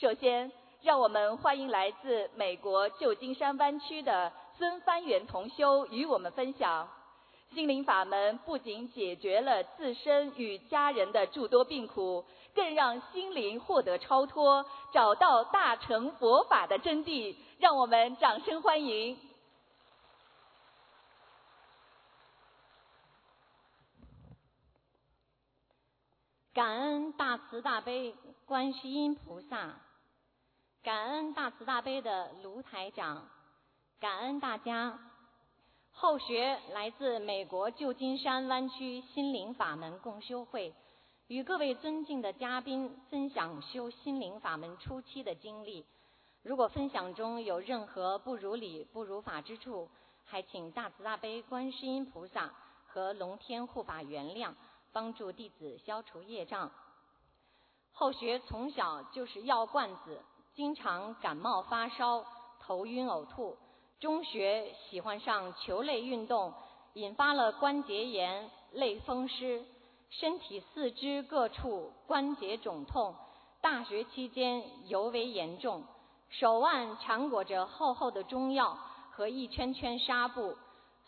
首先，让我们欢迎来自美国旧金山湾区的孙帆元同修与我们分享：心灵法门不仅解决了自身与家人的诸多病苦，更让心灵获得超脱，找到大乘佛法的真谛。让我们掌声欢迎！感恩大慈大悲观世音菩萨，感恩大慈大悲的卢台长，感恩大家。后学来自美国旧金山湾区心灵法门共修会，与各位尊敬的嘉宾分享修心灵法门初期的经历。如果分享中有任何不如理、不如法之处，还请大慈大悲观世音菩萨和龙天护法原谅。帮助弟子消除业障。后学从小就是药罐子，经常感冒发烧、头晕呕吐。中学喜欢上球类运动，引发了关节炎、类风湿，身体四肢各处关节肿痛。大学期间尤为严重，手腕缠裹着厚厚的中药和一圈圈纱布。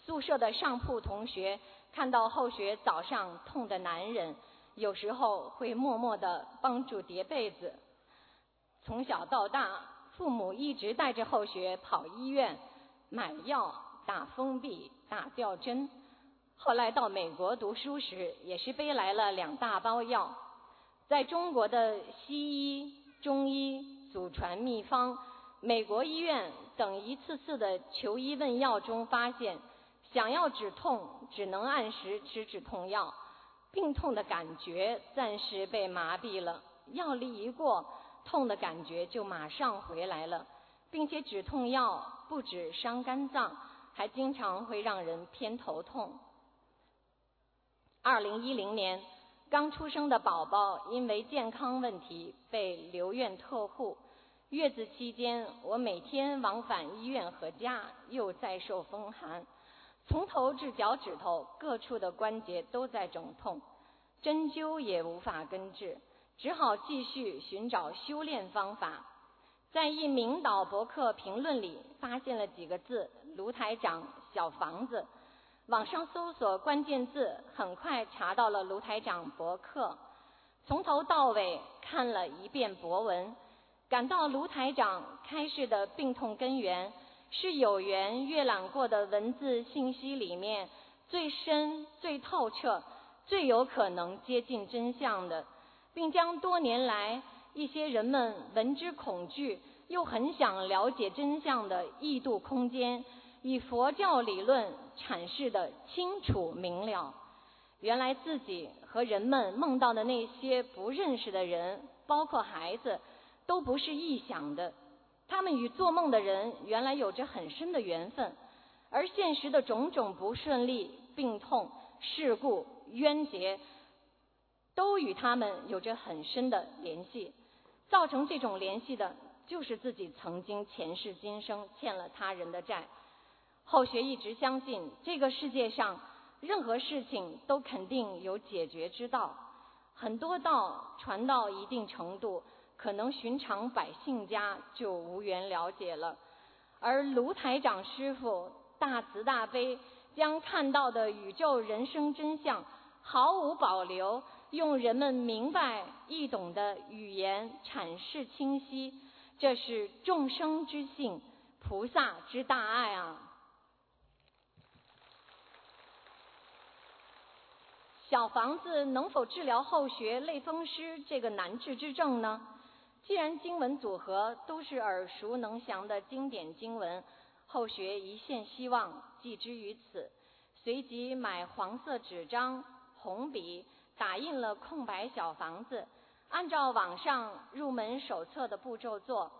宿舍的上铺同学。看到后学早上痛的男人，有时候会默默的帮助叠被子。从小到大，父母一直带着后学跑医院买药、打封闭、打吊针。后来到美国读书时，也是背来了两大包药。在中国的西医、中医祖传秘方、美国医院等一次次的求医问药中发现。想要止痛，只能按时吃止痛药，病痛的感觉暂时被麻痹了。药力一过，痛的感觉就马上回来了，并且止痛药不止伤肝脏，还经常会让人偏头痛。二零一零年，刚出生的宝宝因为健康问题被留院特护，月子期间我每天往返医院和家，又再受风寒。从头至脚趾头各处的关节都在肿痛，针灸也无法根治，只好继续寻找修炼方法。在一名导博客评论里发现了几个字：“卢台长小房子”。网上搜索关键字，很快查到了卢台长博客。从头到尾看了一遍博文，感到卢台长开示的病痛根源。是有缘阅览过的文字信息里面最深、最透彻、最有可能接近真相的，并将多年来一些人们闻之恐惧又很想了解真相的异度空间，以佛教理论阐释的清楚明了。原来自己和人们梦到的那些不认识的人，包括孩子，都不是臆想的。他们与做梦的人原来有着很深的缘分，而现实的种种不顺利、病痛、事故、冤结，都与他们有着很深的联系。造成这种联系的，就是自己曾经前世今生欠了他人的债。后学一直相信，这个世界上任何事情都肯定有解决之道。很多道传到一定程度。可能寻常百姓家就无缘了解了，而卢台长师傅大慈大悲，将看到的宇宙人生真相毫无保留，用人们明白易懂的语言阐释清晰，这是众生之幸，菩萨之大爱啊！小房子能否治疗后学类风湿这个难治之症呢？既然经文组合都是耳熟能详的经典经文，后学一线希望寄之于此。随即买黄色纸张、红笔，打印了空白小房子，按照网上入门手册的步骤做。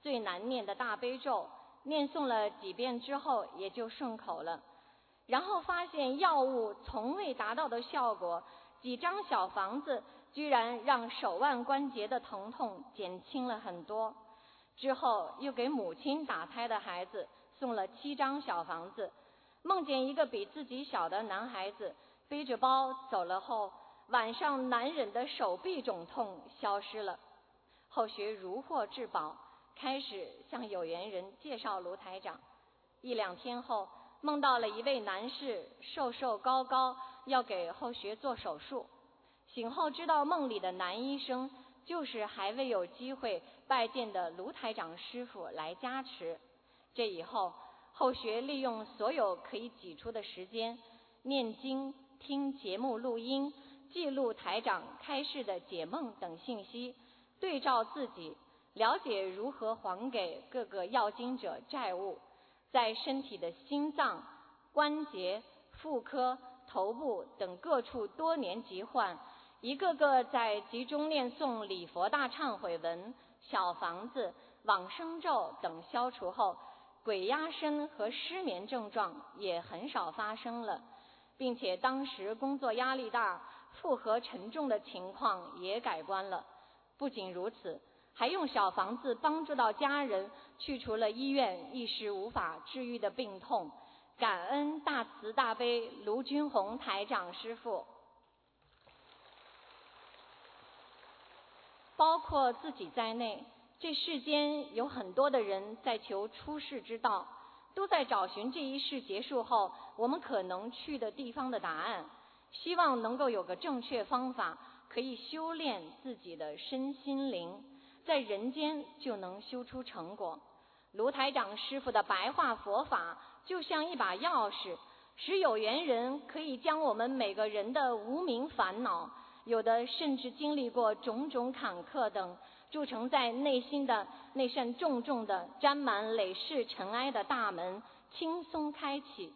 最难念的大悲咒，念诵了几遍之后也就顺口了。然后发现药物从未达到的效果，几张小房子。居然让手腕关节的疼痛减轻了很多。之后又给母亲打胎的孩子送了七张小房子，梦见一个比自己小的男孩子背着包走了后，晚上难忍的手臂肿痛消失了。后学如获至宝，开始向有缘人介绍卢台长。一两天后，梦到了一位男士，瘦瘦高高，要给后学做手术。醒后知道梦里的男医生就是还未有机会拜见的卢台长师傅来加持。这以后，后学利用所有可以挤出的时间，念经、听节目录音、记录台长开示的解梦等信息。对照自己，了解如何还给各个要经者债务，在身体的心脏、关节、妇科、头部等各处多年疾患，一个个在集中念诵礼佛大忏悔文、小房子、往生咒等消除后，鬼压身和失眠症状也很少发生了，并且当时工作压力大、负荷沉重的情况也改观了。不仅如此，还用小房子帮助到家人，去除了医院一时无法治愈的病痛。感恩大慈大悲卢军红台长师傅，包括自己在内，这世间有很多的人在求出世之道，都在找寻这一世结束后我们可能去的地方的答案，希望能够有个正确方法。可以修炼自己的身心灵，在人间就能修出成果。卢台长师傅的白话佛法就像一把钥匙，使有缘人可以将我们每个人的无名烦恼，有的甚至经历过种种坎坷等，铸成在内心的那扇重重的、沾满累世尘埃的大门，轻松开启。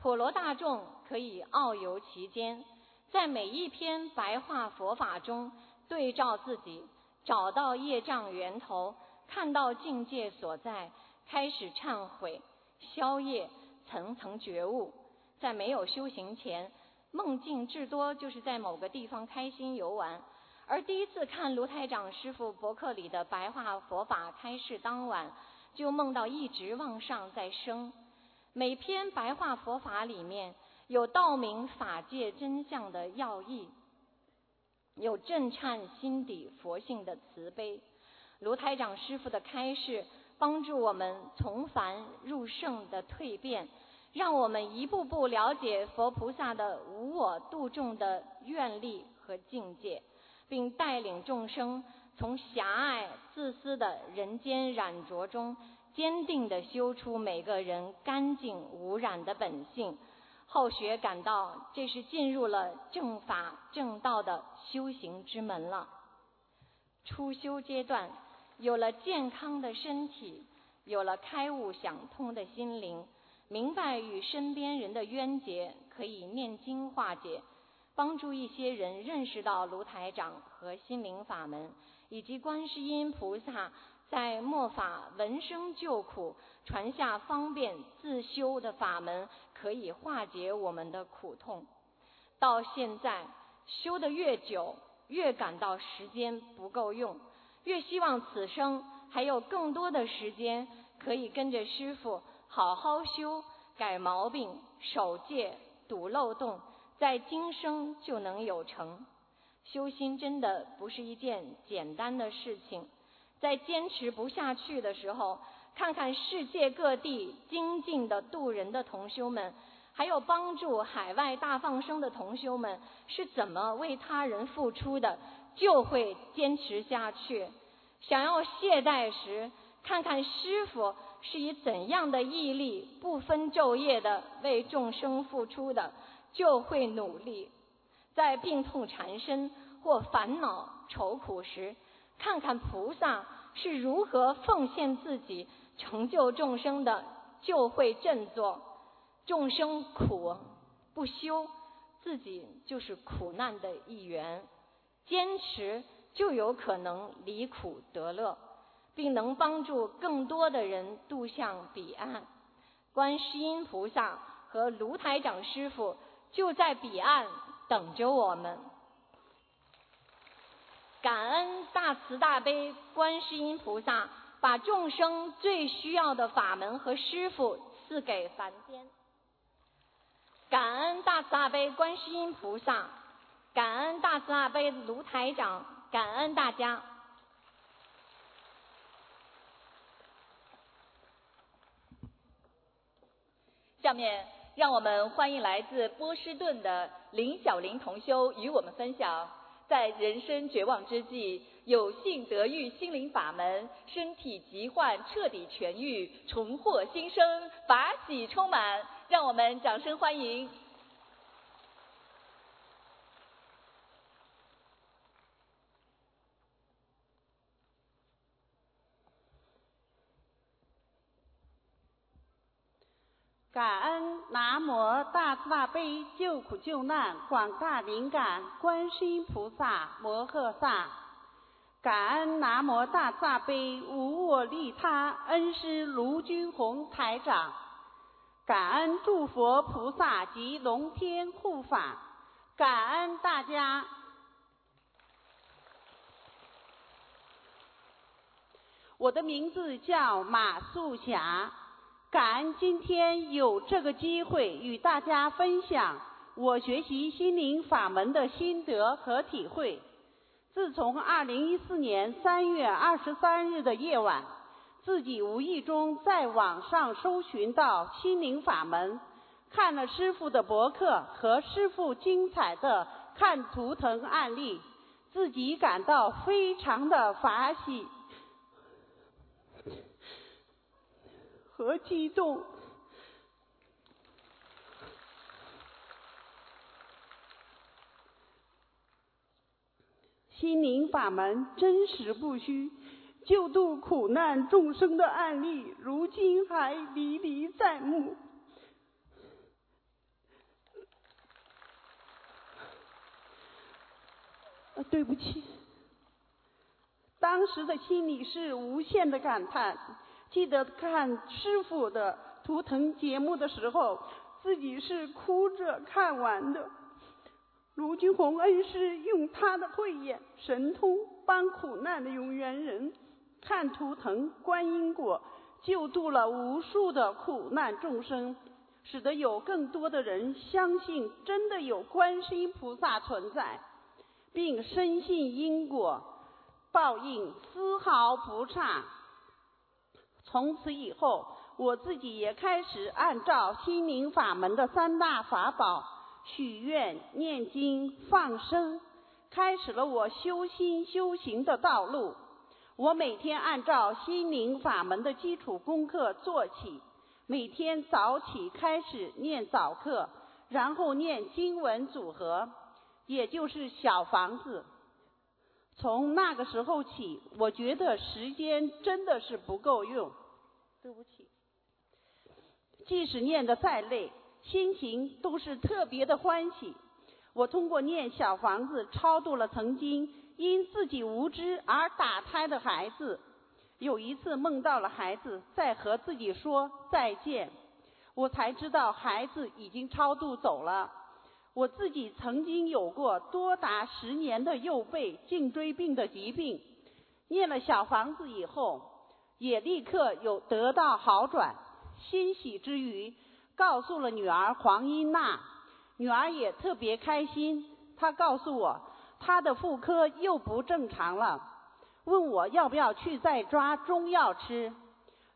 普罗大众可以遨游其间。在每一篇白话佛法中，对照自己，找到业障源头，看到境界所在，开始忏悔、消业，层层觉悟。在没有修行前，梦境至多就是在某个地方开心游玩。而第一次看卢台长师傅博客里的白话佛法开示当晚，就梦到一直往上在升。每篇白话佛法里面。有道明法界真相的要义，有震颤心底佛性的慈悲。卢台长师傅的开示，帮助我们从凡入圣的蜕变，让我们一步步了解佛菩萨的无我度众的愿力和境界，并带领众生从狭隘自私的人间染浊中，坚定地修出每个人干净无染的本性。后学感到这是进入了正法正道的修行之门了。初修阶段，有了健康的身体，有了开悟想通的心灵，明白与身边人的冤结可以念经化解，帮助一些人认识到卢台长和心灵法门，以及观世音菩萨在末法闻声救苦。传下方便自修的法门，可以化解我们的苦痛。到现在修得越久，越感到时间不够用，越希望此生还有更多的时间可以跟着师傅好好修，改毛病、守戒、堵漏洞，在今生就能有成。修心真的不是一件简单的事情，在坚持不下去的时候。看看世界各地精进的渡人的同修们，还有帮助海外大放生的同修们是怎么为他人付出的，就会坚持下去。想要懈怠时，看看师傅是以怎样的毅力，不分昼夜的为众生付出的，就会努力。在病痛缠身或烦恼愁苦时，看看菩萨是如何奉献自己。成就众生的就会振作，众生苦不修，自己就是苦难的一员。坚持就有可能离苦得乐，并能帮助更多的人渡向彼岸。观世音菩萨和卢台长师傅就在彼岸等着我们。感恩大慈大悲观世音菩萨，把众生最需要的法门和师傅赐给凡间。感恩大慈大悲观世音菩萨，感恩大慈大悲卢台长，感恩大家。下面让我们欢迎来自波士顿的林小林同修与我们分享。在人生绝望之际，有幸得遇心灵法门，身体疾患彻底痊愈，重获新生，法喜充满。让我们掌声欢迎。感恩南无大慈大悲救苦救难广大灵感观世音菩萨摩诃萨，感恩南无大慈大悲无我利他恩师卢军宏台长，感恩诸佛菩萨及龙天护法，感恩大家。我的名字叫马素霞。感恩今天有这个机会与大家分享我学习心灵法门的心得和体会。自从二零一四年三月二十三日的夜晚，自己无意中在网上搜寻到心灵法门，看了师傅的博客和师傅精彩的看图腾案例，自己感到非常的法喜。和激动，心灵法门真实不虚，救度苦难众生的案例，如今还历历在目。对不起，当时的心里是无限的感叹。记得看师傅的图腾节目的时候，自己是哭着看完的。卢军宏恩师用他的慧眼神通，帮苦难的有缘人看图腾观因果，救度了无数的苦难众生，使得有更多的人相信真的有观世音菩萨存在，并深信因果报应丝毫不差。从此以后，我自己也开始按照心灵法门的三大法宝许愿、念经、放生，开始了我修心修行的道路。我每天按照心灵法门的基础功课做起，每天早起开始念早课，然后念经文组合，也就是小房子。从那个时候起，我觉得时间真的是不够用。对不起，即使念的再累，心情都是特别的欢喜。我通过念小房子超度了曾经因自己无知而打胎的孩子。有一次梦到了孩子在和自己说再见，我才知道孩子已经超度走了。我自己曾经有过多达十年的右背颈椎病的疾病，念了小房子以后，也立刻有得到好转。欣喜之余，告诉了女儿黄英娜，女儿也特别开心。她告诉我，她的妇科又不正常了，问我要不要去再抓中药吃。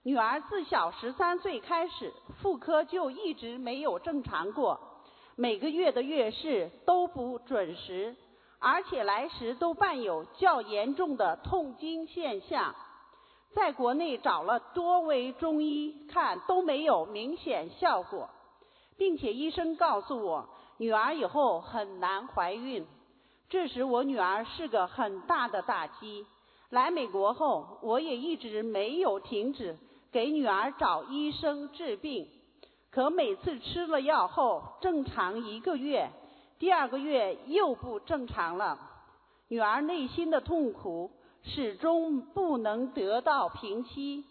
女儿自小十三岁开始，妇科就一直没有正常过。每个月的月事都不准时，而且来时都伴有较严重的痛经现象。在国内找了多位中医看都没有明显效果，并且医生告诉我女儿以后很难怀孕。这时我女儿是个很大的打击。来美国后，我也一直没有停止给女儿找医生治病。可每次吃了药后正常一个月，第二个月又不正常了。女儿内心的痛苦始终不能得到平息。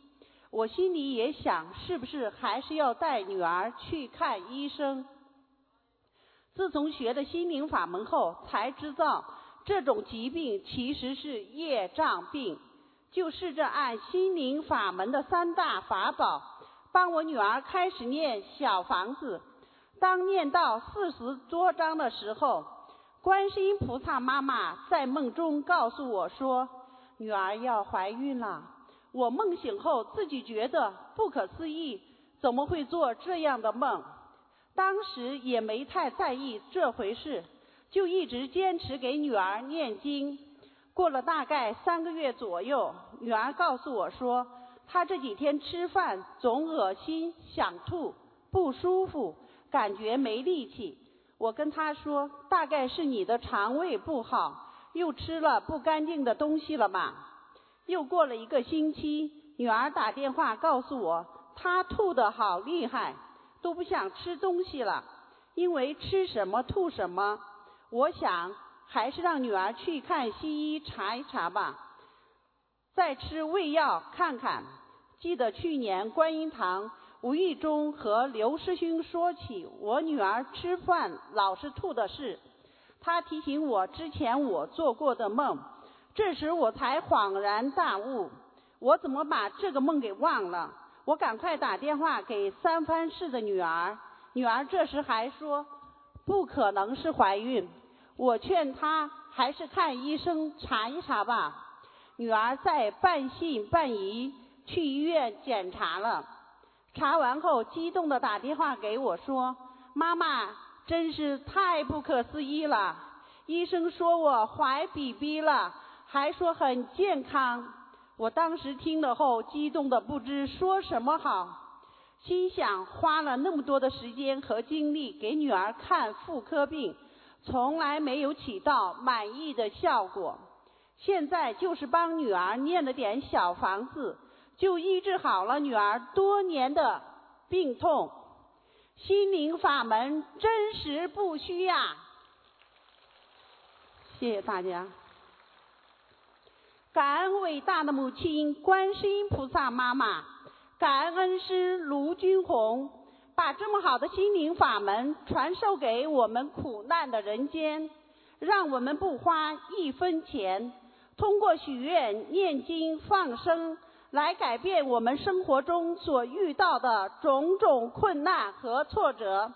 我心里也想，是不是还是要带女儿去看医生？自从学了心灵法门后，才知道这种疾病其实是业障病。就试着按心灵法门的三大法宝。帮我女儿开始念小房子，当念到四十多章的时候，观世音菩萨妈妈在梦中告诉我说，女儿要怀孕了。我梦醒后自己觉得不可思议，怎么会做这样的梦？当时也没太在意这回事，就一直坚持给女儿念经。过了大概三个月左右，女儿告诉我说，她这几天吃饭总恶心、想吐、不舒服，感觉没力气。我跟她说，大概是你的肠胃不好，又吃了不干净的东西了吧。又过了一个星期，女儿打电话告诉我，她吐得好厉害，都不想吃东西了，因为吃什么吐什么。我想。还是让女儿去看西医查一查吧，再吃胃药看看。记得去年观音堂无意中和刘师兄说起我女儿吃饭老是吐的事，他提醒我之前我做过的梦，这时我才恍然大悟，我怎么把这个梦给忘了？我赶快打电话给三藩市的女儿，女儿这时还说不可能是怀孕。我劝她还是看医生查一查吧。女儿在半信半疑去医院检查了，查完后激动的打电话给我说：“妈妈，真是太不可思议了！医生说我怀 BB 了，还说很健康。”我当时听了后激动的不知说什么好，心想花了那么多的时间和精力给女儿看妇科病。从来没有起到满意的效果，现在就是帮女儿念了点小房子，就医治好了女儿多年的病痛。心灵法门真实不虚呀！谢谢大家，感恩伟大的母亲观世音菩萨妈妈，感恩恩师卢军红。把这么好的心灵法门传授给我们苦难的人间，让我们不花一分钱，通过许愿、念经、放生，来改变我们生活中所遇到的种种困难和挫折，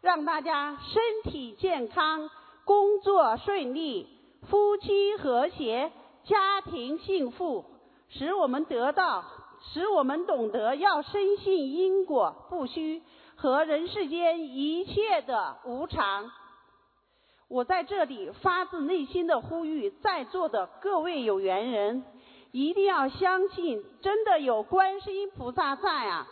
让大家身体健康、工作顺利、夫妻和谐、家庭幸福，使我们得到，使我们懂得要深信因果不虚。和人世间一切的无常，我在这里发自内心的呼吁在座的各位有缘人，一定要相信，真的有观世音菩萨在啊！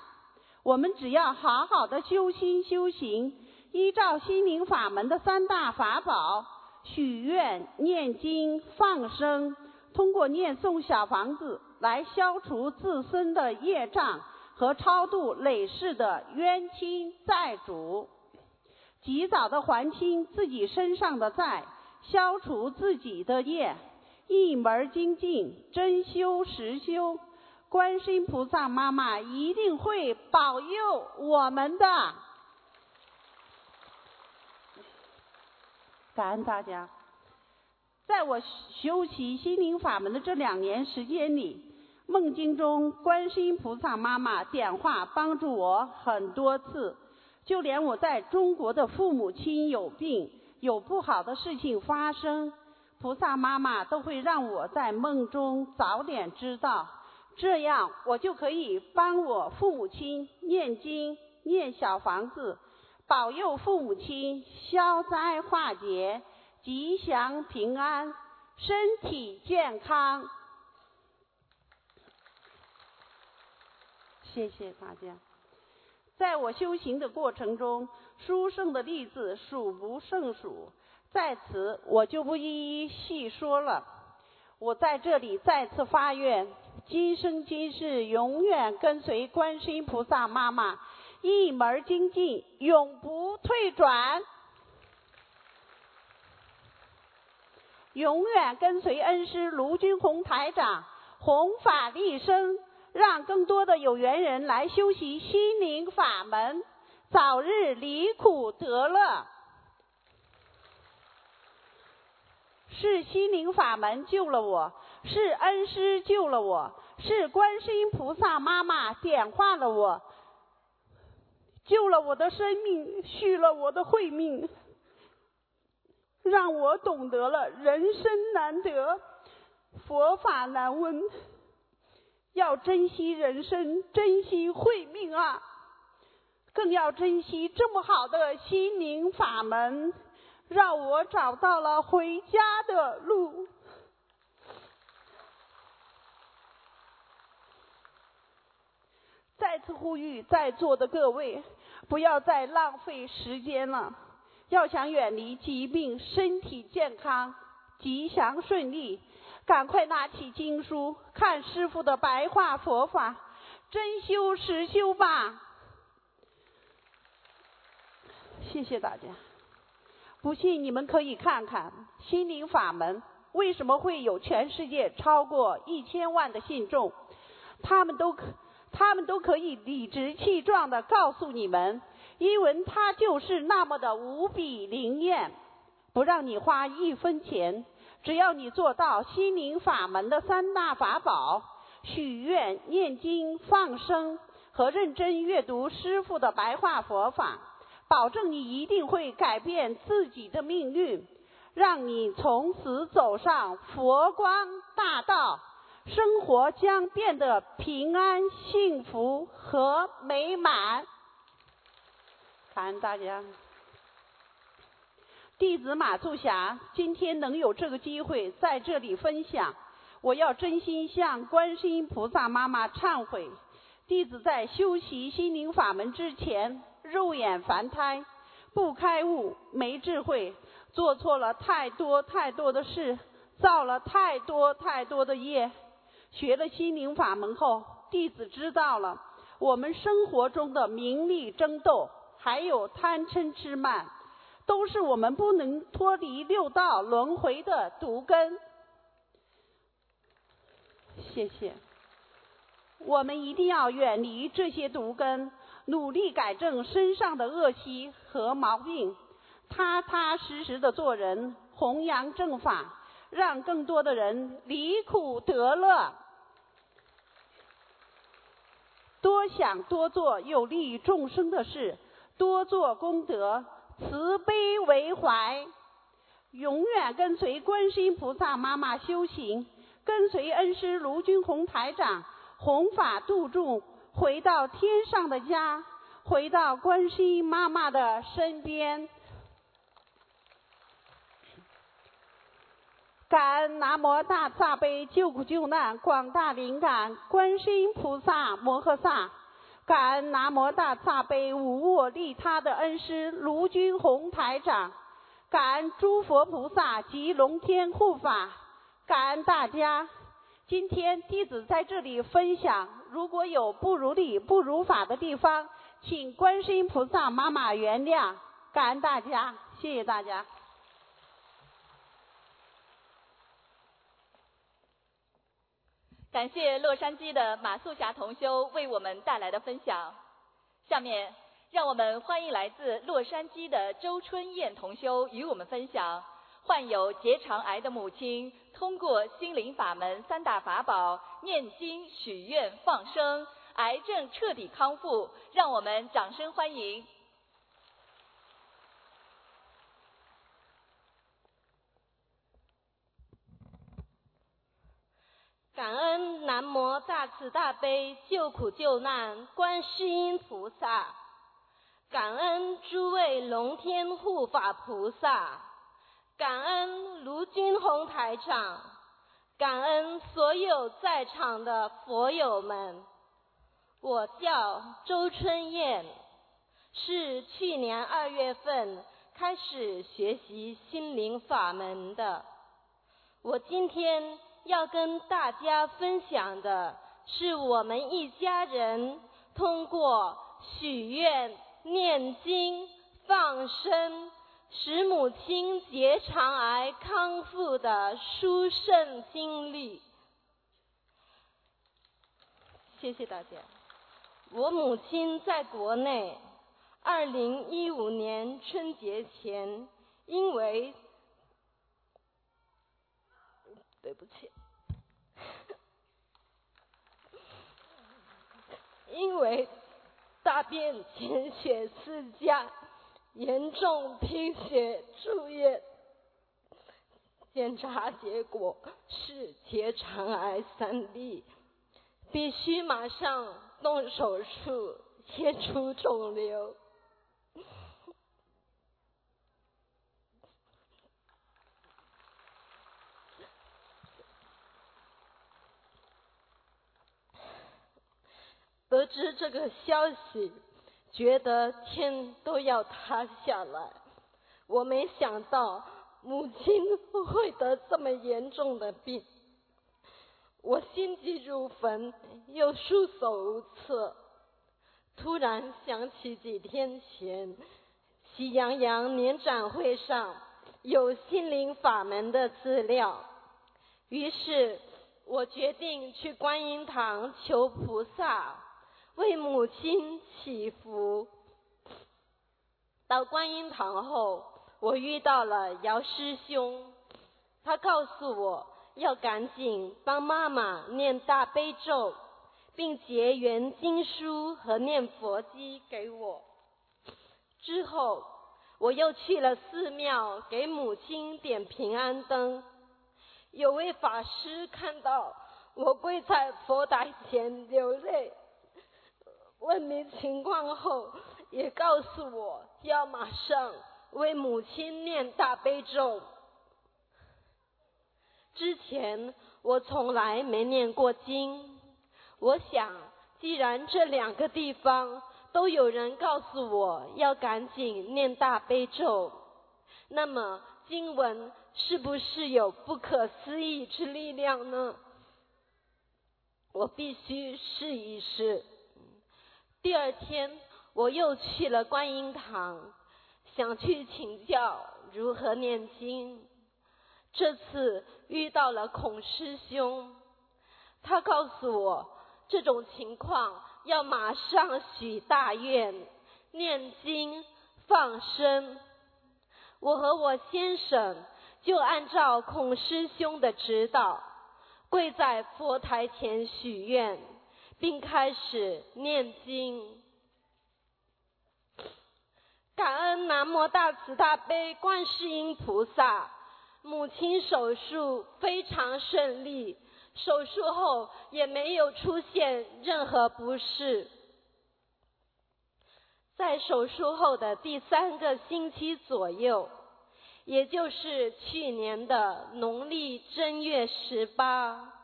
我们只要好好的修心修行，依照心灵法门的三大法宝：许愿、念经、放生，通过念诵小房子来消除自身的业障。和超度累世的冤亲债主，及早的还清自己身上的债，消除自己的业，一门精进，真修实修，观世音菩萨妈妈一定会保佑我们的。感恩大家，在我修习心灵法门的这两年时间里。梦境中，观世音菩萨妈妈点化帮助我很多次，就连我在中国的父母亲有病、有不好的事情发生，菩萨妈妈都会让我在梦中早点知道，这样我就可以帮我父母亲念经、念小房子，保佑父母亲消灾化劫、吉祥平安、身体健康。谢谢大家，在我修行的过程中，殊胜的例子数不胜数，在此我就不一一细说了。我在这里再次发愿，今生今世永远跟随观世音菩萨妈妈，一门精进，永不退转，永远跟随恩师卢军宏台长，弘法利生。让更多的有缘人来修习心灵法门，早日离苦得乐。是心灵法门救了我，是恩师救了我，是观世音菩萨妈妈点化了我，救了我的生命，续了我的慧命，让我懂得了人生难得，佛法难闻。要珍惜人生，珍惜慧命啊！更要珍惜这么好的心灵法门，让我找到了回家的路。再次呼吁在座的各位，不要再浪费时间了。要想远离疾病，身体健康，吉祥顺利，赶快拿起经书，看师傅的白话佛法，真修实修吧。谢谢大家。不信你们可以看看心灵法门为什么会有全世界超过一千万的信众，他们都可。他们都可以理直气壮地告诉你们，因为它就是那么的无比灵验，不让你花一分钱，只要你做到心灵法门的三大法宝：许愿、念经、放生和认真阅读师傅的白话佛法，保证你一定会改变自己的命运，让你从此走上佛光大道。生活将变得平安、幸福和美满。感恩大家，弟子马素霞今天能有这个机会在这里分享，我要真心向观世音菩萨妈妈忏悔。弟子在修习心灵法门之前，肉眼凡胎，不开悟，没智慧，做错了太多太多的事，造了太多太多的业。学了心灵法门后，弟子知道了，我们生活中的名利争斗，还有贪嗔痴慢，都是我们不能脱离六道轮回的毒根。谢谢。我们一定要远离这些毒根，努力改正身上的恶习和毛病，踏踏实实的做人，弘扬正法。让更多的人离苦得乐，多想多做有利于众生的事，多做功德，慈悲为怀，永远跟随观世音菩萨妈妈修行，跟随恩师卢军宏台长弘法度众，回到天上的家，回到观世音妈妈的身边。感恩南无大慈悲救苦救难广大灵感观世音菩萨摩诃萨，感恩南无大慈悲无我利他的恩师卢军宏台长，感恩诸佛菩萨及龙天护法，感恩大家。今天弟子在这里分享，如果有不如理不如法的地方，请观世音菩萨妈妈原谅。感恩大家，谢谢大家。感谢洛杉矶的马素霞同修为我们带来的分享。下面，让我们欢迎来自洛杉矶的周春燕同修与我们分享：患有结肠癌的母亲通过心灵法门三大法宝——念经、许愿、放生，癌症彻底康复。让我们掌声欢迎。感恩南无大慈大悲救苦救难观世音菩萨，感恩诸位龙天护法菩萨，感恩卢军宏台长，感恩所有在场的佛友们。我叫周春燕，是去年二月份开始学习心灵法门的。我今天。要跟大家分享的是，我们一家人通过许愿、念经、放生，使母亲结肠癌康复的殊胜经历。谢谢大家。我母亲在国内，二零一五年春节前，因为。对不起，因为大便潜血四加，严重贫血住院，检查结果是结肠癌三 B，必须马上动手术切除肿瘤。得知这个消息，觉得天都要塌下来。我没想到母亲会得这么严重的病，我心急如焚，又束手无策。突然想起几天前喜羊羊年展会上有心灵法门的资料，于是我决定去观音堂求菩萨。为母亲祈福。到观音堂后，我遇到了姚师兄，他告诉我要赶紧帮妈妈念大悲咒，并结缘经书和念佛机给我。之后，我又去了寺庙给母亲点平安灯。有位法师看到我跪在佛台前流泪。问明情况后，也告诉我要马上为母亲念大悲咒。之前我从来没念过经，我想既然这两个地方都有人告诉我要赶紧念大悲咒，那么经文是不是有不可思议之力量呢？我必须试一试。第二天，我又去了观音堂，想去请教如何念经。这次遇到了孔师兄，他告诉我，这种情况要马上许大愿、念经、放生。我和我先生就按照孔师兄的指导，跪在佛台前许愿。并开始念经，感恩南无大慈大悲观世音菩萨。母亲手术非常顺利，手术后也没有出现任何不适。在手术后的第三个星期左右，也就是去年的农历正月十八。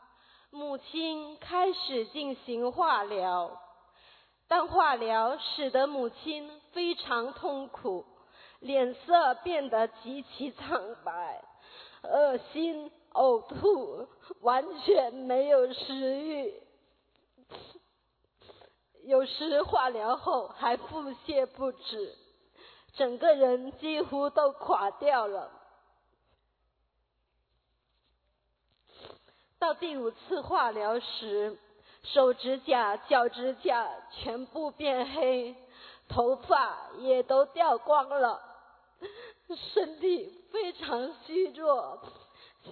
母亲开始进行化疗，但化疗使得母亲非常痛苦，脸色变得极其苍白，恶心、呕吐，完全没有食欲。有时化疗后还腹泻不止，整个人几乎都垮掉了。到第五次化疗时，手指甲、脚指甲全部变黑，头发也都掉光了，身体非常虚弱，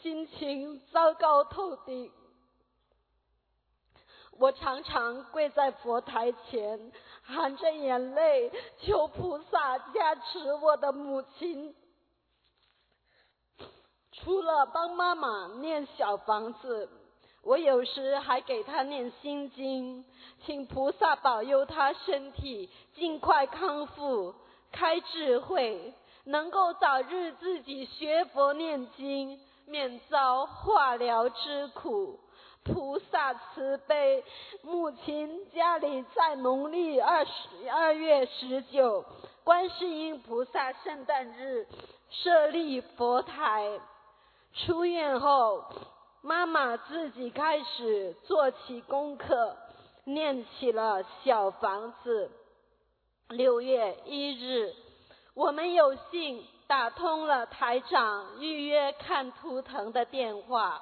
心情糟糕透顶。我常常跪在佛台前，含着眼泪求菩萨加持我的母亲。除了帮妈妈念小房子，我有时还给她念心经，请菩萨保佑她身体尽快康复，开智慧，能够早日自己学佛念经，免遭化疗之苦。菩萨慈悲，母亲家里在农历二十二月十九，观世音菩萨圣诞日设立佛台。出院后，妈妈自己开始做起功课，念起了小房子。六月一日，我们有幸打通了台长预约看图腾的电话。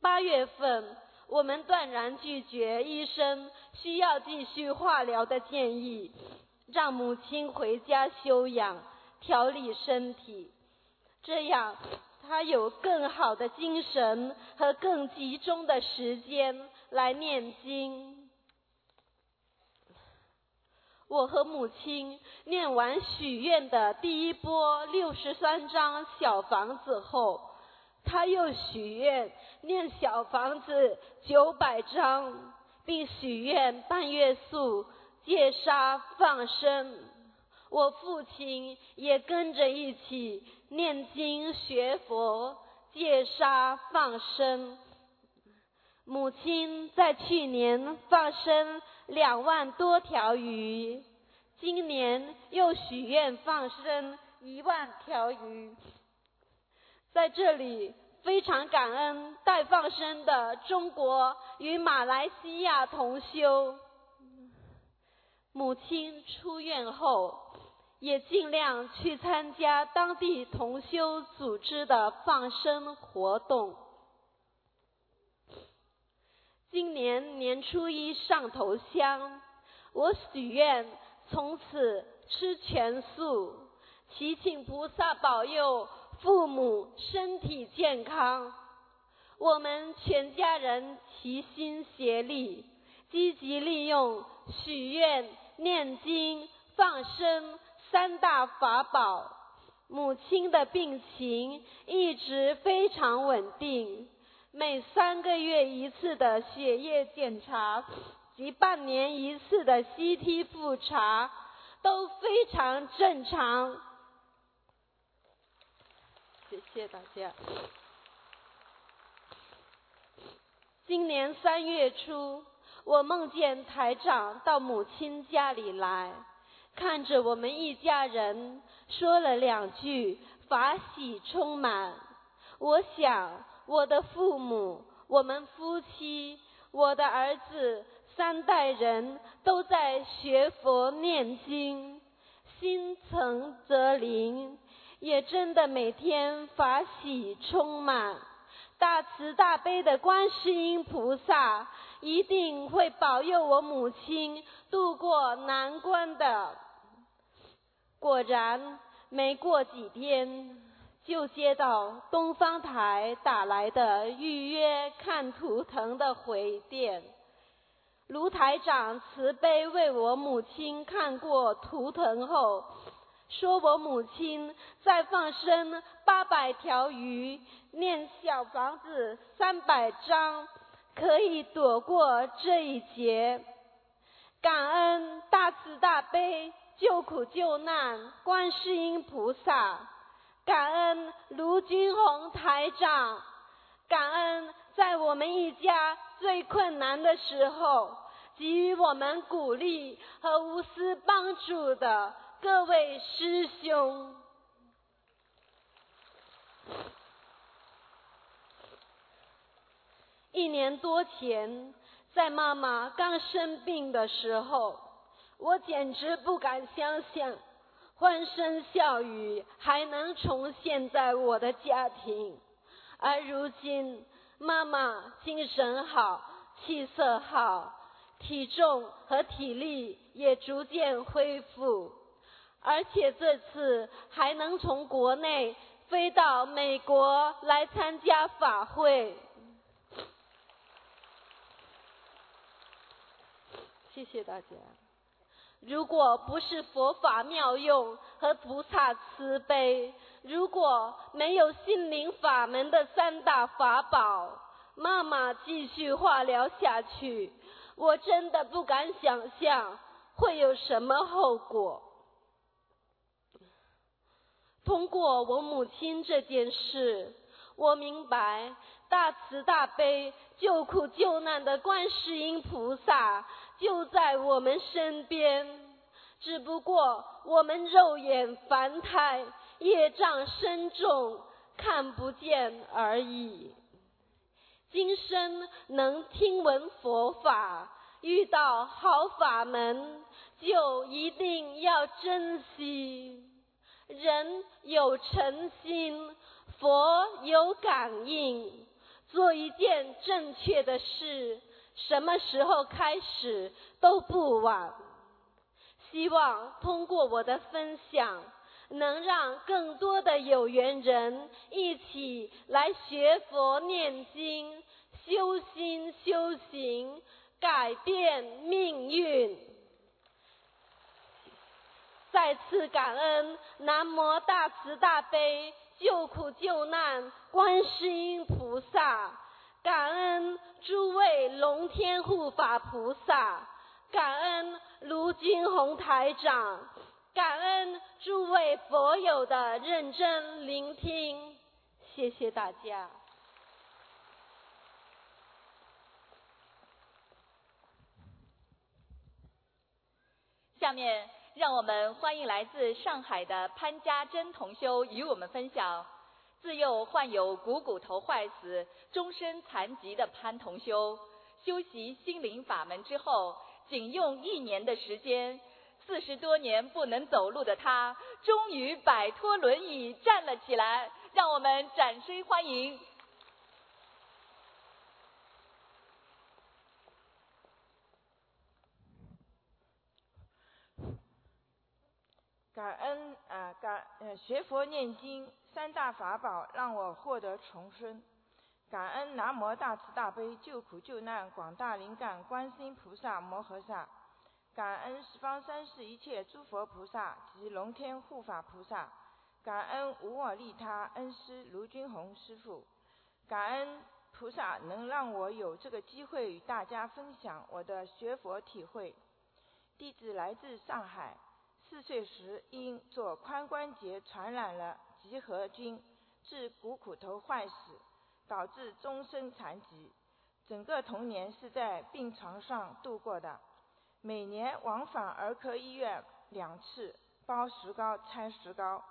八月份，我们断然拒绝医生需要继续化疗的建议，让母亲回家休养，调理身体。这样，他有更好的精神和更集中的时间来念经。我和母亲念完许愿的第一波六十三张小房子后，他又许愿念小房子九百张，并许愿半月素戒杀放生。我父亲也跟着一起念经学佛，戒杀放生。母亲在去年放生两万多条鱼，今年又许愿放生一万条鱼。在这里，非常感恩带放生的中国与马来西亚同修。母亲出院后，也尽量去参加当地同修组织的放生活动。今年年初一上头香，我许愿从此吃全素，祈请菩萨保佑父母身体健康。我们全家人齐心协力，积极利用许愿、念经、放生三大法宝，母亲的病情一直非常稳定。每三个月一次的血液检查及半年一次的 CT 复查都非常正常。谢谢大家。今年三月初，我梦见台长到母亲家里来，看着我们一家人，说了两句，法喜充满。我想。我的父母，我们夫妻，我的儿子，三代人都在学佛念经，心诚则灵，也真的每天法喜充满。大慈大悲的观世音菩萨一定会保佑我母亲度过难关的。果然，没过几天。就接到东方台打来的预约看图腾的回电，卢台长慈悲为我母亲看过图腾后，说我母亲再放生八百条鱼，念小房子三百张，可以躲过这一劫。感恩大慈大悲救苦救难观世音菩萨。感恩卢军红台长，感恩在我们一家最困难的时候给予我们鼓励和无私帮助的各位师兄。一年多前，在妈妈刚生病的时候，我简直不敢想象。欢声笑语还能重现在我的家庭，而如今妈妈精神好，气色好，体重和体力也逐渐恢复，而且这次还能从国内飞到美国来参加法会。谢谢大家。如果不是佛法妙用和菩萨慈悲，如果没有心灵法门的三大法宝，妈妈继续化疗下去，我真的不敢想象会有什么后果。通过我母亲这件事，我明白大慈大悲救苦救难的观世音菩萨。就在我们身边，只不过我们肉眼凡胎，业障深重，看不见而已。今生能听闻佛法，遇到好法门，就一定要珍惜。人有诚心，佛有感应，做一件正确的事。什么时候开始都不晚。希望通过我的分享，能让更多的有缘人一起来学佛念经、修心修行，改变命运。再次感恩南无大慈大悲救苦救难观世音菩萨。感恩诸位龙天护法菩萨，感恩卢金红台长，感恩诸位佛友的认真聆听，谢谢大家。下面让我们欢迎来自上海的潘家珍同修与我们分享。自幼患有股骨头坏死、终身残疾的潘同修，修习心灵法门之后，仅用一年的时间，四十多年不能走路的他，终于摆脱轮椅站了起来。让我们掌声欢迎！感恩啊，感呃学佛念经三大法宝让我获得重生。感恩南无大慈大悲救苦救难广大灵感观世音菩萨摩诃萨。感恩十方三世一切诸佛菩萨及龙天护法菩萨。感恩无我利他恩师卢军宏师傅。感恩菩萨能让我有这个机会与大家分享我的学佛体会。弟子来自上海。四岁时因做髋关节传染了集合菌，致股骨头坏死，导致终身残疾。整个童年是在病床上度过的，每年往返儿科医院两次，包石膏拆石膏。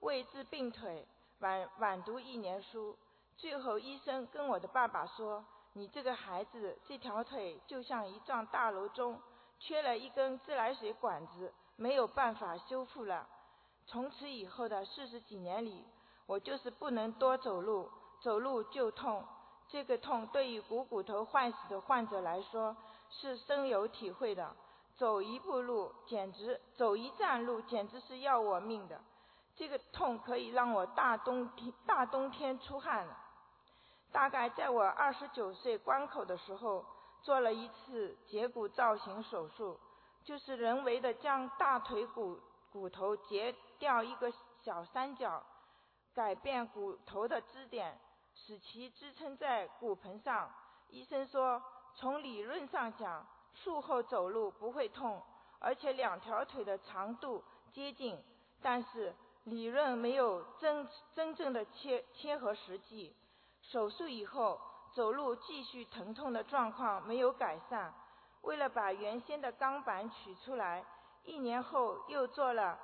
为治病腿，晚晚读一年书。最后医生跟我的爸爸说：“你这个孩子，这条腿就像一幢大楼中缺了一根自来水管子。”没有办法修复了。从此以后的四十几年里，我就是不能多走路，走路就痛。这个痛对于股骨头坏死的患者来说是深有体会的。走一步路简直，走一站路简直是要我命的。这个痛可以让我大冬天大冬天出汗。大概在我二十九岁关口的时候，做了一次截骨造型手术。就是人为的将大腿骨骨头截掉一个小三角，改变骨头的支点，使其支撑在骨盆上。医生说，从理论上讲，术后走路不会痛，而且两条腿的长度接近。但是理论没有真真正的切切合实际。手术以后，走路继续疼痛的状况没有改善。为了把原先的钢板取出来，一年后又做了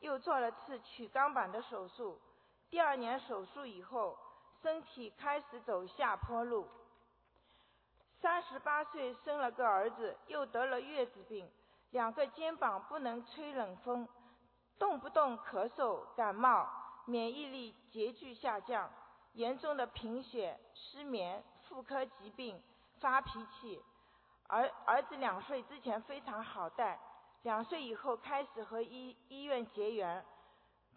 又做了次取钢板的手术。第二年手术以后，身体开始走下坡路。三十八岁生了个儿子，又得了月子病，两个肩膀不能吹冷风，动不动咳嗽感冒，免疫力急剧下降，严重的贫血、失眠、妇科疾病，发脾气。儿儿子两岁之前非常好带，两岁以后开始和医医院结缘，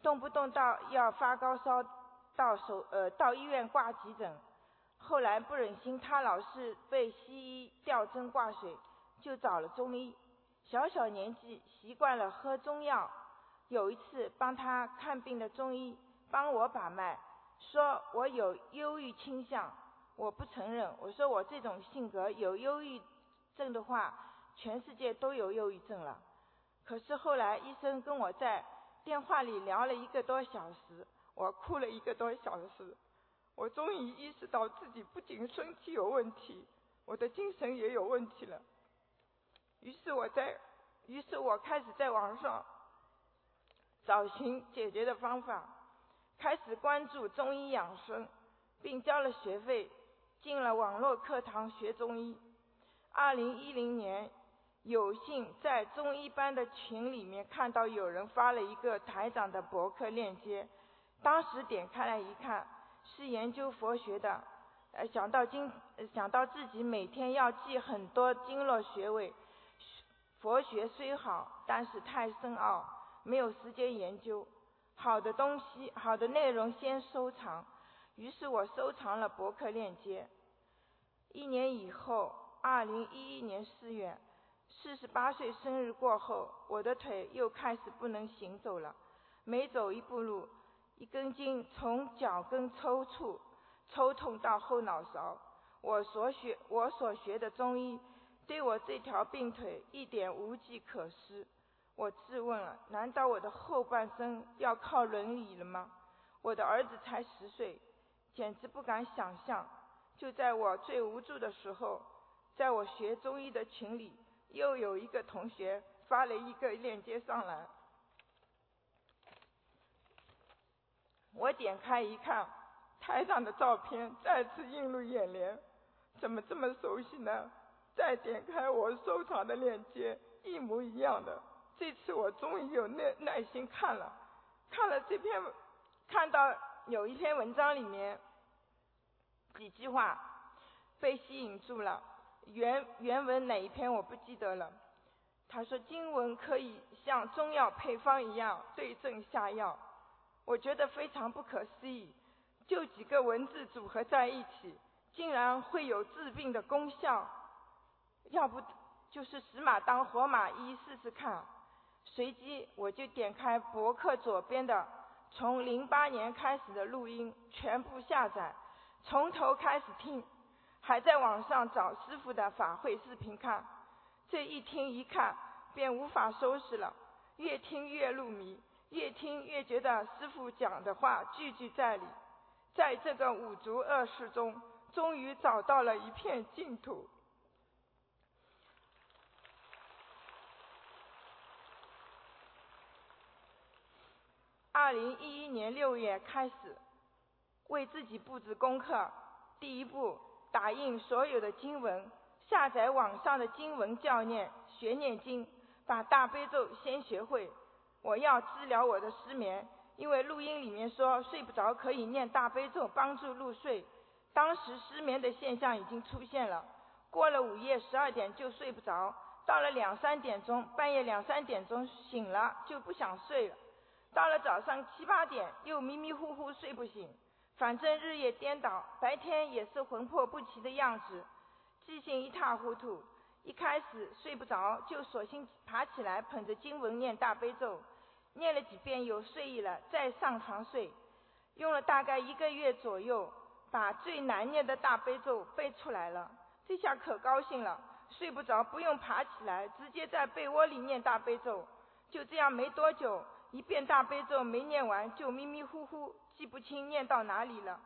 动不动到要发高烧，到手呃到医院挂急诊，后来不忍心他老是被西医吊针挂水，就找了中医。小小年纪习惯了喝中药，有一次帮他看病的中医帮我把脉，说我有忧郁倾向，我不承认，我说我这种性格有忧郁。症的话，全世界都有忧郁症了。可是后来医生跟我在电话里聊了一个多小时，我哭了一个多小时。我终于意识到自己不仅身体有问题，我的精神也有问题了。于是我在，于是我开始在网上找寻解决的方法，开始关注中医养生，并交了学费，进了网络课堂学中医。二零一零年，有幸在中医班的群里面看到有人发了一个台长的博客链接，当时点开来一看，是研究佛学的，呃，想到经，想到自己每天要记很多经络穴位，佛学虽好，但是太深奥，没有时间研究。好的东西，好的内容先收藏，于是我收藏了博客链接。一年以后。二零一一年四月，四十八岁生日过后，我的腿又开始不能行走了。每走一步路，一根筋从脚跟抽搐，抽痛到后脑勺。我所学我所学的中医，对我这条病腿一点无计可施。我质问了：难道我的后半生要靠轮椅了吗？我的儿子才十岁，简直不敢想象。就在我最无助的时候，在我学中医的群里，又有一个同学发了一个链接上来。我点开一看，台上的照片再次映入眼帘，怎么这么熟悉呢？再点开我收藏的链接，一模一样的。这次我终于有耐耐心看了，看了这篇，看到有一篇文章里面几句话被吸引住了。原原文哪一篇我不记得了。他说经文可以像中药配方一样对症下药，我觉得非常不可思议。就几个文字组合在一起，竟然会有治病的功效。要不就是死马当活马医试试看。随即我就点开博客左边的从零八年开始的录音，全部下载，从头开始听，还在网上找师傅的法会视频看，这一听一看便无法收拾了，越听越入迷，越听越觉得师傅讲的话句句在理，在这个五浊恶世中，终于找到了一片净土。二零一一年六月开始，为自己布置功课。第一步，打印所有的经文，下载网上的经文教念，学念经，把大悲咒先学会。我要治疗我的失眠，因为录音里面说睡不着可以念大悲咒帮助入睡。当时失眠的现象已经出现了，过了午夜十二点就睡不着，到了两三点钟，半夜两三点钟醒了就不想睡了。到了早上七八点，又迷迷糊糊睡不醒，反正日夜颠倒，白天也是魂魄不齐的样子，记性一塌糊涂。一开始睡不着，就索性爬起来捧着经文念大悲咒，念了几遍有睡意了，再上床睡。用了大概一个月左右，把最难念的大悲咒背出来了。这下可高兴了，睡不着不用爬起来，直接在被窝里念大悲咒。就这样没多久。一遍大悲咒没念完，就迷迷糊糊，记不清念到哪里了。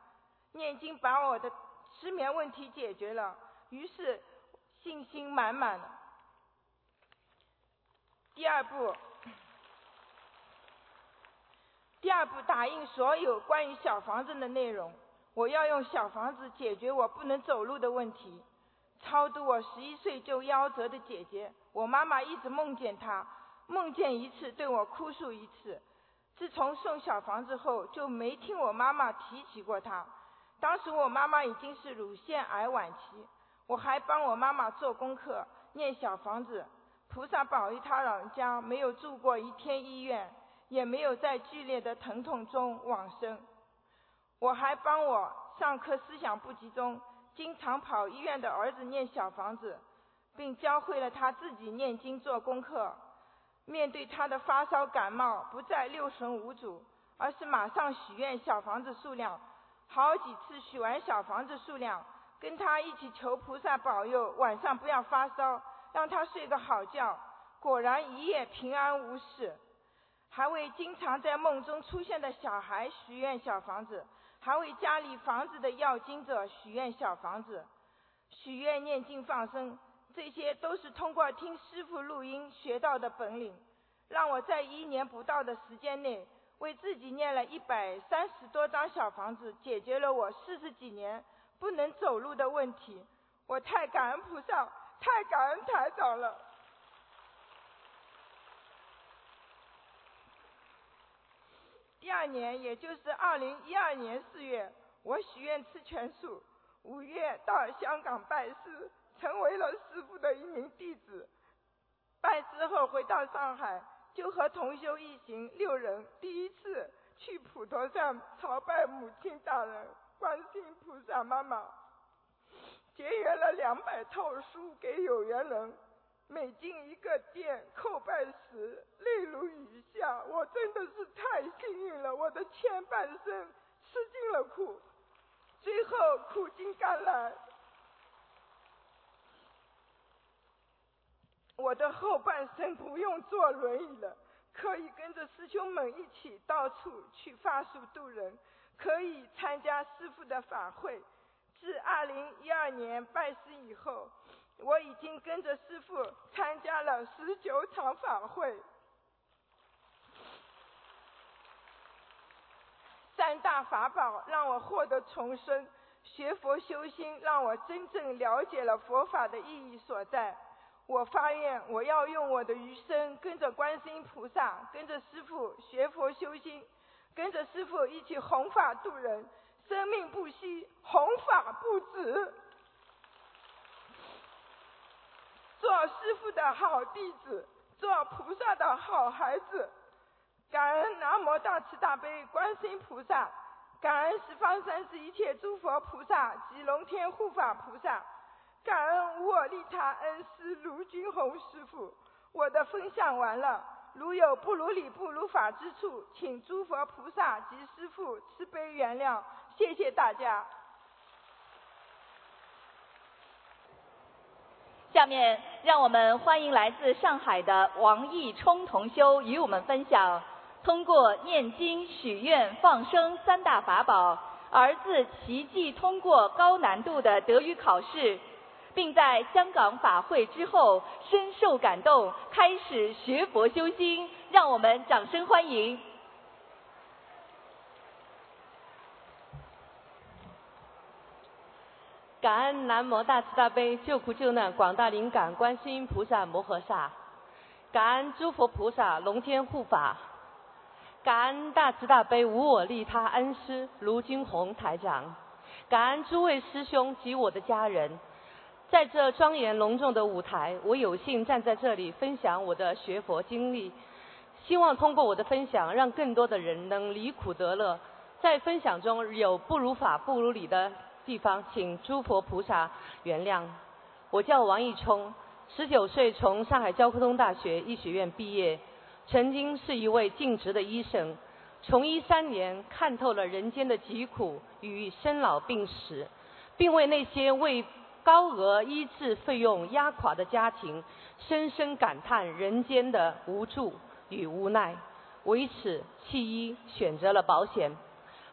念经把我的失眠问题解决了，于是信心满满。第二步，第二步打印所有关于小房子的内容。我要用小房子解决我不能走路的问题，超度我十一岁就夭折的姐姐。我妈妈一直梦见她。梦见一次，对我哭诉一次。自从送小房子后，就没听我妈妈提起过他。当时我妈妈已经是乳腺癌晚期，我还帮我妈妈做功课，念小房子。菩萨保佑他老人家没有住过一天医院，也没有在剧烈的疼痛中往生。我还帮我上课思想不集中，经常跑医院的儿子念小房子，并教会了他自己念经做功课。面对他的发烧感冒，不再六神无主，而是马上许愿小房子数量，好几次许完小房子数量，跟他一起求菩萨保佑晚上不要发烧，让他睡个好觉。果然一夜平安无事，还为经常在梦中出现的小孩许愿小房子，还为家里房子的要经者许愿小房子，许愿念经放生。这些都是通过听师傅录音学到的本领，让我在一年不到的时间内，为自己念了一百三十多张小房子，解决了我四十几年不能走路的问题。我太感恩菩萨，太感恩台长了。第二年，也就是二零一二年四月，我许愿吃全素，五月到香港拜师。成为了师傅的一名弟子，拜师后回到上海，就和同修一行六人第一次去普陀山朝拜母亲大人观世音菩萨妈妈，结缘了两百套书给有缘人，每进一个店叩拜时泪如雨下，我真的是太幸运了，我的前半生吃尽了苦，最后苦尽甘来。我的后半生不用坐轮椅了，可以跟着师兄们一起到处去发书度人，可以参加师父的法会。自二零一二年拜师以后，我已经跟着师父参加了十九场法会。三大法宝让我获得重生，学佛修心让我真正了解了佛法的意义所在。我发愿，我要用我的余生跟着观世音菩萨，跟着师父学佛修心，跟着师父一起弘法度人，生命不息，弘法不止，做师父的好弟子，做菩萨的好孩子。感恩南无大慈大悲观世音菩萨，感恩十方三世一切诸佛菩萨及龙天护法菩萨，感恩无我利他恩师卢军宏师傅。我的分享完了，如有不如理不如法之处，请诸佛菩萨及师父慈悲原谅。谢谢大家。下面让我们欢迎来自上海的王义冲同修与我们分享。通过念经、许愿、放生三大法宝，儿子奇迹通过高难度的德语考试，并在香港法会之后深受感动，开始学佛修心。让我们掌声欢迎！感恩南无大慈大悲救苦救难广大灵感观世音菩萨摩诃萨，感恩诸佛菩萨龙天护法。感恩大慈大悲无我利他恩师卢金红台长，感恩诸位师兄及我的家人，在这庄严隆重的舞台，我有幸站在这里分享我的学佛经历，希望通过我的分享，让更多的人能离苦得乐。在分享中有不如法不如理的地方，请诸佛菩萨原谅。我叫王义冲，十九岁从上海交通大学医学院毕业。曾经是一位尽职的医生，从医三年看透了人间的疾苦与生老病死，并为那些为高额医治费用压垮的家庭，深深感叹人间的无助与无奈。为此弃医，选择了保险，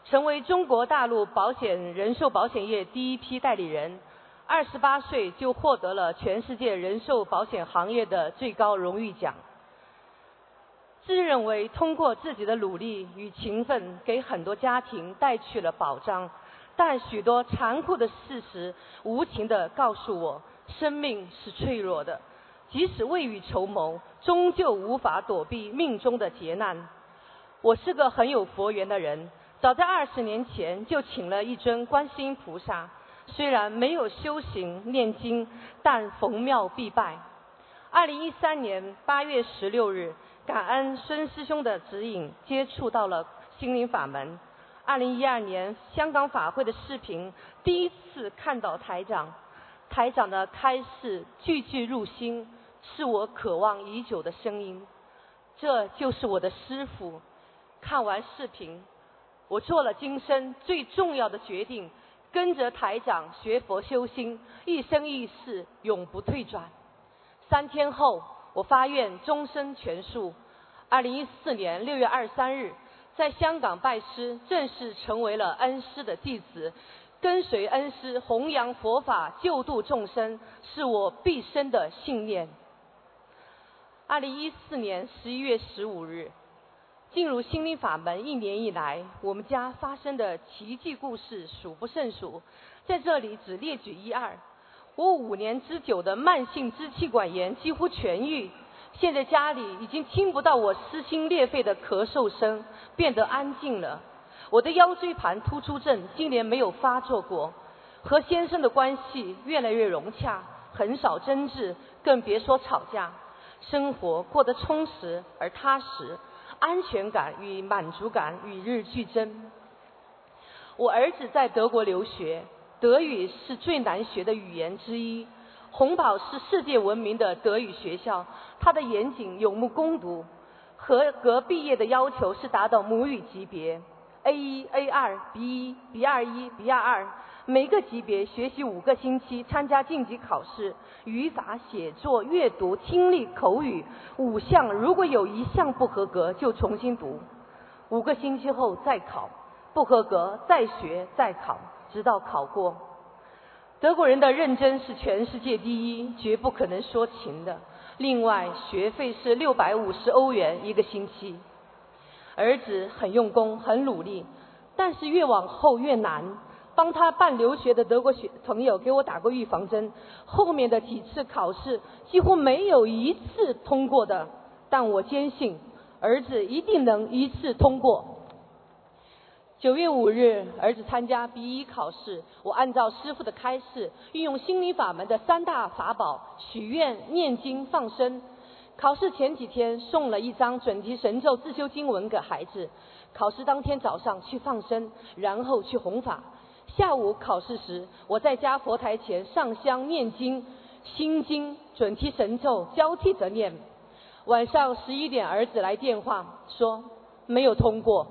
成为中国大陆保险人寿保险业第一批代理人。二十八岁就获得了全世界人寿保险行业的最高荣誉奖。自认为通过自己的努力与勤奋，给很多家庭带去了保障，但许多残酷的事实无情地告诉我，生命是脆弱的，即使未雨绸缪，终究无法躲避命中的劫难。我是个很有佛缘的人，早在二十年前就请了一尊观世音菩萨，虽然没有修行念经，但逢庙必拜。二零一三年八月十六日。感恩孙师兄的指引，接触到了心灵法门。二零一二年香港法会的视频，第一次看到台长，台长的开示句句入心，是我渴望已久的声音。这就是我的师傅。看完视频，我做了今生最重要的决定，跟着台长学佛修心，一生一世永不退转。三天后。我发愿终身全素。二零一四年六月二十三日，在香港拜师，正式成为了恩师的弟子，跟随恩师弘扬佛法，救度众生，是我毕生的信念。二零一四年十一月十五日，进入心灵法门一年以来，我们家发生的奇迹故事数不胜数，在这里只列举一二。我五年之久的慢性支气管炎几乎痊愈，现在家里已经听不到我撕心裂肺的咳嗽声，变得安静了。我的腰椎盘突出症今年没有发作过，和先生的关系越来越融洽，很少争执，更别说吵架。生活过得充实而踏实，安全感与满足感与日俱增。我儿子在德国留学。德语是最难学的语言之一。红宝是世界闻名的德语学校，它的严谨有目共睹。合格毕业的要求是达到母语级别，A 一、A 二、B 一、B 二一、B 二二。每个级别学习五个星期，参加晋级考试，语法、写作、阅读、听力、口语五项，如果有一项不合格，就重新读，五个星期后再考，不合格再学再考，直到考过。德国人的认真是全世界第一，绝不可能说情的。另外，学费是六百五十欧元一个星期。儿子很用功，很努力，但是越往后越难。帮他办留学的德国学朋友给我打过预防针，后面的几次考试几乎没有一次通过的。但我坚信，儿子一定能一次通过。九月五日，儿子参加 B 一考试，我按照师傅的开示，运用心理法门的三大法宝——许愿、念经、放生。考试前几天送了一张准提神咒自修经文给孩子，考试当天早上去放生，然后去弘法。下午考试时，我在家佛台前上香念经，心经、准提神咒交替着念。晚上十一点，儿子来电话说没有通过。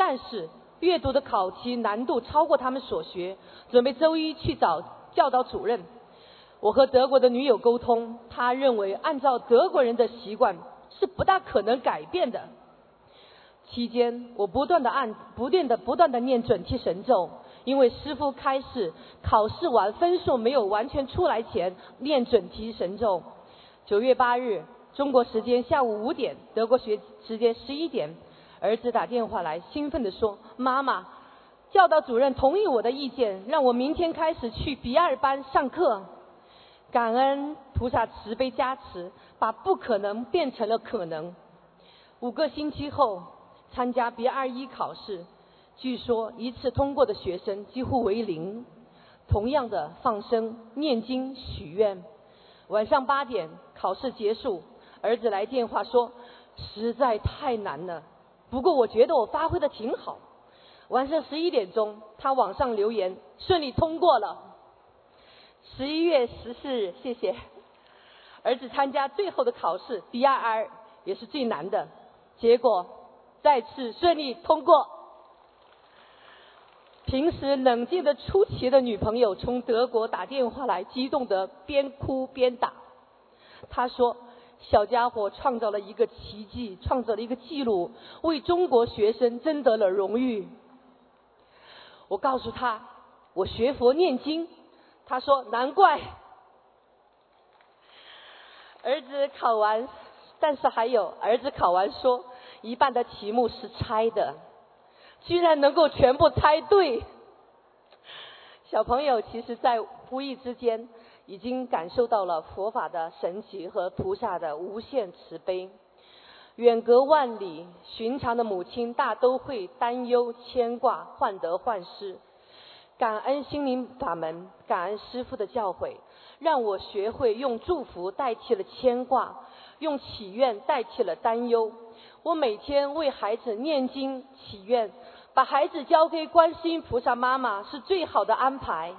但是阅读的考题难度超过他们所学，准备周一去找教导主任。我和德国的女友沟通，他认为按照德国人的习惯是不大可能改变的。期间我不断的按不断的不断的念准提神咒，因为师傅开示考试完分数没有完全出来前念准提神咒。九月八日，中国时间下午五点，德国学时间十一点。儿子打电话来，兴奋地说：“妈妈，教导主任同意我的意见，让我明天开始去 B 二班上课。感恩菩萨慈悲加持，把不可能变成了可能。五个星期后参加 B 二一考试，据说一次通过的学生几乎为零。同样的放生、念经、许愿。晚上八点考试结束，儿子来电话说，实在太难了。”不过我觉得我发挥的挺好。晚上十一点钟，他网上留言顺利通过了。十一月十四日，谢谢。儿子参加最后的考试 B R R 也是最难的，结果再次顺利通过。平时冷静的出奇的女朋友从德国打电话来，激动的边哭边打。他说。小家伙创造了一个奇迹，创造了一个记录，为中国学生争得了荣誉。我告诉他，我学佛念经。他说难怪。儿子考完，但是还有儿子考完说，一半的题目是猜的，居然能够全部猜对。小朋友其实，在无意之间。已经感受到了佛法的神奇和菩萨的无限慈悲。远隔万里，寻常的母亲大都会担忧、牵挂、患得患失。感恩心灵法门，感恩师父的教诲，让我学会用祝福代替了牵挂，用祈愿代替了担忧。我每天为孩子念经祈愿，把孩子交给观世音菩萨妈妈是最好的安排。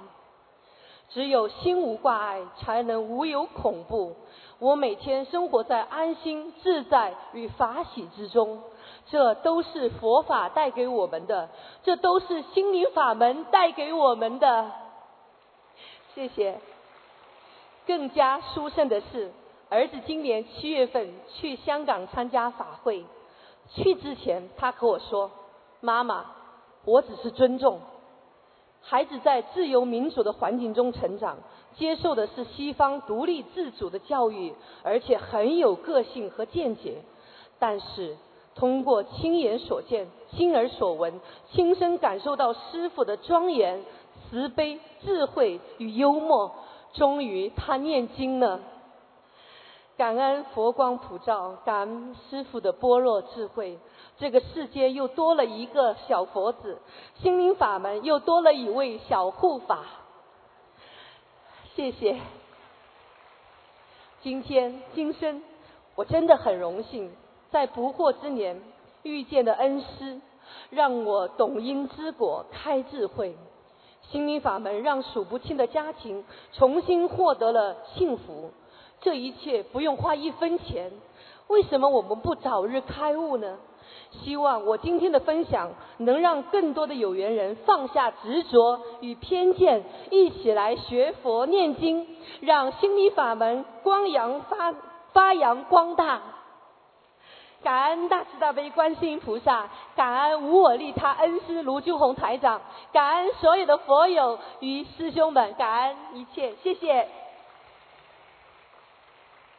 只有心无挂碍，才能无有恐怖。我每天生活在安心、自在与法喜之中，这都是佛法带给我们的，这都是心灵法门带给我们的。谢谢。更加殊胜的是，儿子今年七月份去香港参加法会，去之前他和我说：“妈妈，我只是尊重。”孩子在自由民主的环境中成长，接受的是西方独立自主的教育，而且很有个性和见解。但是，通过亲眼所见、亲耳所闻，亲身感受到师傅的庄严、慈悲、智慧与幽默，终于他念经了。感恩佛光普照，感恩师傅的般若智慧。这个世界又多了一个小佛子，心灵法门又多了一位小护法。谢谢。今天今生，我真的很荣幸，在不惑之年遇见的恩师，让我懂因知果，开智慧。心灵法门让数不清的家庭重新获得了幸福。这一切不用花一分钱，为什么我们不早日开悟呢？希望我今天的分享能让更多的有缘人放下执着与偏见，一起来学佛念经，让心理法门光扬发发扬光大。感恩大慈大悲观世音菩萨，感恩无我利他恩师卢俊宏台长，感恩所有的佛友与师兄们，感恩一切，谢谢。